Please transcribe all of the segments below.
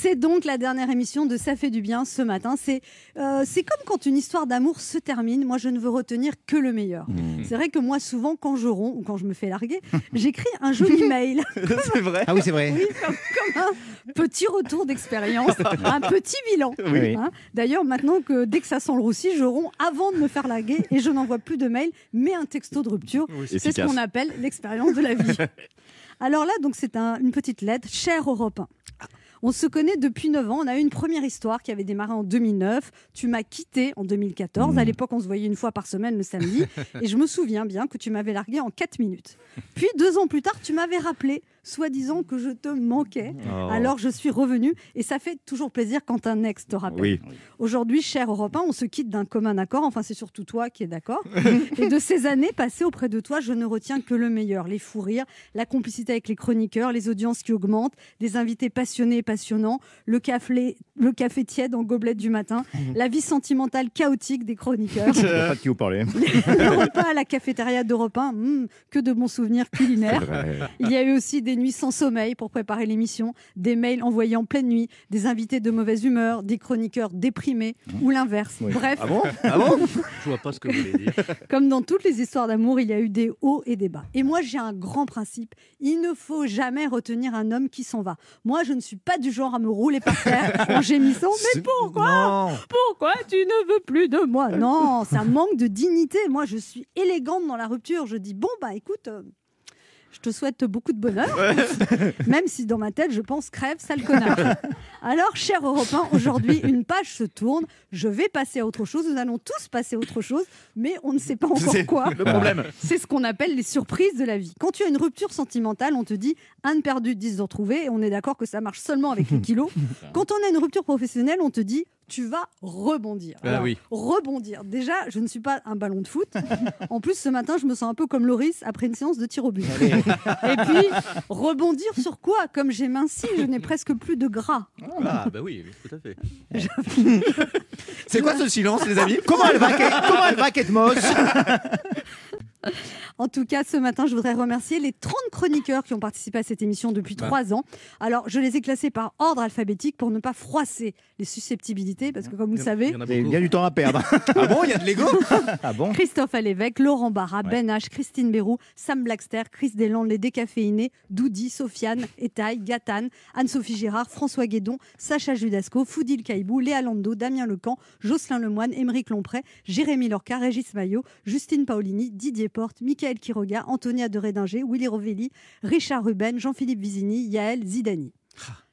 C'est donc la dernière émission de Ça fait du bien ce matin. C'est euh, c'est comme quand une histoire d'amour se termine. Moi, je ne veux retenir que le meilleur. Mmh. C'est vrai que moi, souvent, quand je romps ou quand je me fais larguer, j'écris un joli mail. c'est vrai. Ah oui, c'est vrai. Oui, comme, comme un petit retour d'expérience, un petit bilan. Oui. Hein. D'ailleurs, maintenant que dès que ça sent le roussi, je romps avant de me faire larguer et je n'envoie plus de mail, mais un texto de rupture. c'est ce qu'on appelle l'expérience de la vie. Alors là, donc c'est un- une petite lettre, cher Europe 1. On se connaît depuis 9 ans. On a eu une première histoire qui avait démarré en 2009. Tu m'as quitté en 2014. À l'époque, on se voyait une fois par semaine le samedi. et je me souviens bien que tu m'avais largué en 4 minutes. Puis, deux ans plus tard, tu m'avais rappelé, soi-disant que je te manquais. Oh. Alors, je suis revenue. Et ça fait toujours plaisir quand un ex te rappelle. Oui. Aujourd'hui, cher Europe 1, on se quitte d'un commun accord. Enfin, c'est surtout toi qui es d'accord. Et de ces années passées auprès de toi, je ne retiens que le meilleur. Les fous rires, la complicité avec les chroniqueurs, les audiences qui augmentent, des invités passionnés et passionnants, le café, le café tiède en gobelet du matin, la vie sentimentale chaotique des chroniqueurs. Je sais pas de qui vous parlez. le repas à la cafétéria d'Europe 1, hmm, que de bons souvenirs culinaires. Il y a eu aussi des nuits sans sommeil pour préparer l'émission, des mails envoyés en pleine nuit, des invités de mauvaise humeur, des chroniqueurs déprimés ou l'inverse. Oui. Bref, Ah bon? Ah bon? Je vois pas ce que vous voulez dire. comme dans toutes les histoires d'amour, il y a eu des hauts et des bas. Et moi, j'ai un grand principe. Il ne faut jamais retenir un homme qui s'en va. Moi, je ne suis pas du genre à me rouler par terre en gémissant. Mais pourquoi? Non. pourquoi tu ne veux plus de moi? Non, ça manque de dignité. Moi, je suis élégante dans la rupture. Je dis bon bah écoute, euh, je te souhaite beaucoup de bonheur, même si dans ma tête je pense crève, sale connard. Alors, cher Européen, aujourd'hui une page se tourne. Je vais passer à autre chose. Nous allons tous passer à autre chose, mais on ne sait pas encore C'est quoi. le problème. C'est ce qu'on appelle les surprises de la vie. Quand tu as une rupture sentimentale, on te dit un de perdu, dix de retrouvé, et on est d'accord que ça marche seulement avec les kilos. Quand on a une rupture professionnelle, on te dit tu vas rebondir. Ah Alors, oui. Rebondir. Déjà, je ne suis pas un ballon de foot. En plus, ce matin, je me sens un peu comme Loris après une séance de tir au but. Et puis, rebondir sur quoi? Comme j'ai minci, je n'ai presque plus de gras. Ah, bah oui, tout à fait. C'est quoi ce silence, les amis? Comment elle va, Comment elle va, Kate Moss? En tout cas, ce matin, je voudrais remercier les 30 chroniqueurs qui ont participé à cette émission depuis trois ans. Alors, je les ai classés par ordre alphabétique pour ne pas froisser les susceptibilités, parce que comme vous le savez, Il y en a du temps à perdre. Ah bon, il y a de l'ego Ah bon Christophe Alévèque, Laurent Barra, Ben H, Christine Bérou, Sam Blackster, Chris Deslandes, les décaféinés, Doudi, Sofiane, Etaille, Gatane, Anne-Sophie Girard, François Guédon, Sacha Judasco, Foudil Caïbou, Léa Lando, Damien Lecan, Jocelyn Lemoine, Émeric Lompré, Jérémy Lorca, Régis Maillot, Justine Paolini, Didier Porte, Michael Quiroga, Antonia de Rédinger, Willy Rovelli, Richard Ruben, Jean-Philippe Vizini, Yael Zidani.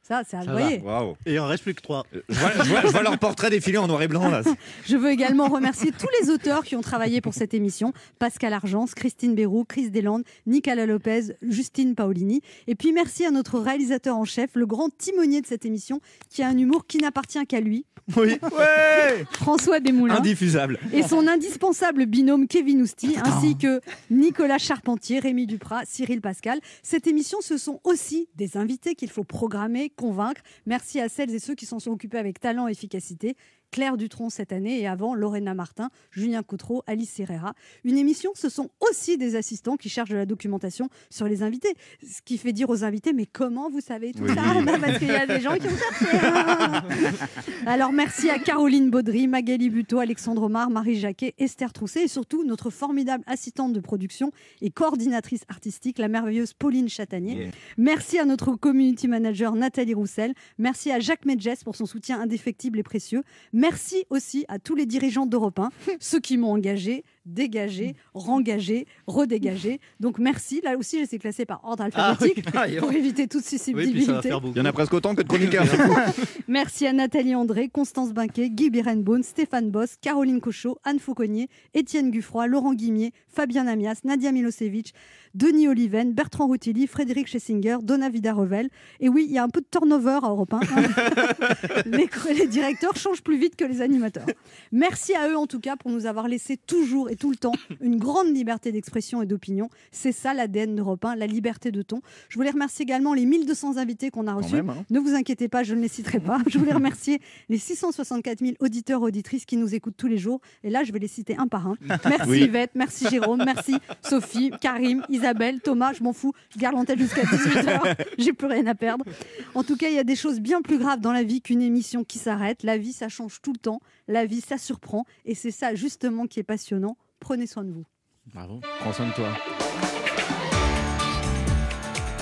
Ça, c'est à Ça vous va. voyez. Waouh. Et il en reste plus que trois. Je vois, je vois- je vois leur portrait défiler en noir et blanc là. Je veux également remercier tous les auteurs qui ont travaillé pour cette émission. Pascal Argence, Christine Bérou, Chris Deslandes, Nicolas Lopez, Justine Paolini. Et puis merci à notre réalisateur en chef, le grand timonier de cette émission, qui a un humour qui n'appartient qu'à lui, Oui. Ouais. François Desmoulins. Indiffusable. Et son indispensable binôme Kevin Ousti, ainsi que Nicolas Charpentier, Rémi Duprat, Cyril Pascal. Cette émission, ce sont aussi des invités qu'il faut programmer, convaincre. Merci à celles et ceux qui s'en sont occupés avec talent et efficacité. Claire Dutronc cette année et avant Lorena Martin, Julien Coutreau, Alice Herrera. Une émission, ce sont aussi des assistants qui cherchent de la documentation sur les invités. Ce qui fait dire aux invités, mais comment vous savez tout Oui. ça Bah, Parce qu'il y a des gens qui ont cherché. hein. Alors merci à Caroline Baudry, Magali Buteau, Alexandre Omar, Marie Jacquet, Esther Trousset et surtout notre formidable assistante de production et coordinatrice artistique, la merveilleuse Pauline Chatanier. Yeah. Merci à notre community manager Nathalie Roussel. Merci à Jacques Medges pour son soutien indéfectible et précieux. Merci aussi à tous les dirigeants d'Europe 1, ceux qui m'ont engagé, dégagé, rengagé, redégagé. Donc merci. Là aussi, je suis classée par ordre alphabétique Ah oui. pour éviter toute Oui, puis ça va susceptibilité. faire beaucoup. Il y en a presque autant que de chroniqueurs. Merci à Nathalie André, Constance Binquet, Guy Birenbaum, Stéphane Boss, Caroline Cochot, Anne Fauconnier, Étienne Guffroy, Laurent Guimier, Fabien Amias, Nadia Milosevic, Denis Oliven, Bertrand Routilly, Frédéric Schessinger, Donna Vida-Revel. Et oui, il y a un peu de turnover à Europe 1. hein. les, les directeurs changent plus vite vite que les animateurs. Merci à eux en tout cas pour nous avoir laissé toujours et tout le temps une grande liberté d'expression et d'opinion. C'est ça l'ADN d'Europe 1, la liberté de ton. Je voulais remercier également les 1200 invités qu'on a reçus. même, hein. Ne vous inquiétez pas, je ne les citerai pas. Je voulais remercier les 664 000 auditeurs auditrices qui nous écoutent tous les jours. Et là, je vais les citer un par un. Merci Oui. Yvette, merci Jérôme, merci Sophie, Karim, Isabelle, Thomas. Je m'en fous, je garde l'antenne jusqu'à 18h. J'ai plus rien à perdre. En tout cas, il y a des choses bien plus graves dans la vie qu'une émission qui s'arrête. La vie, ça change tout le temps. La vie, ça surprend. Et c'est ça justement qui est passionnant. Prenez soin de vous. Bravo. Prends soin de toi.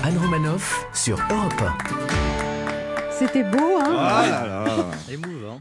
Anne Romanoff sur Europe 1. C'était beau, hein? Ah là là. Émouvant.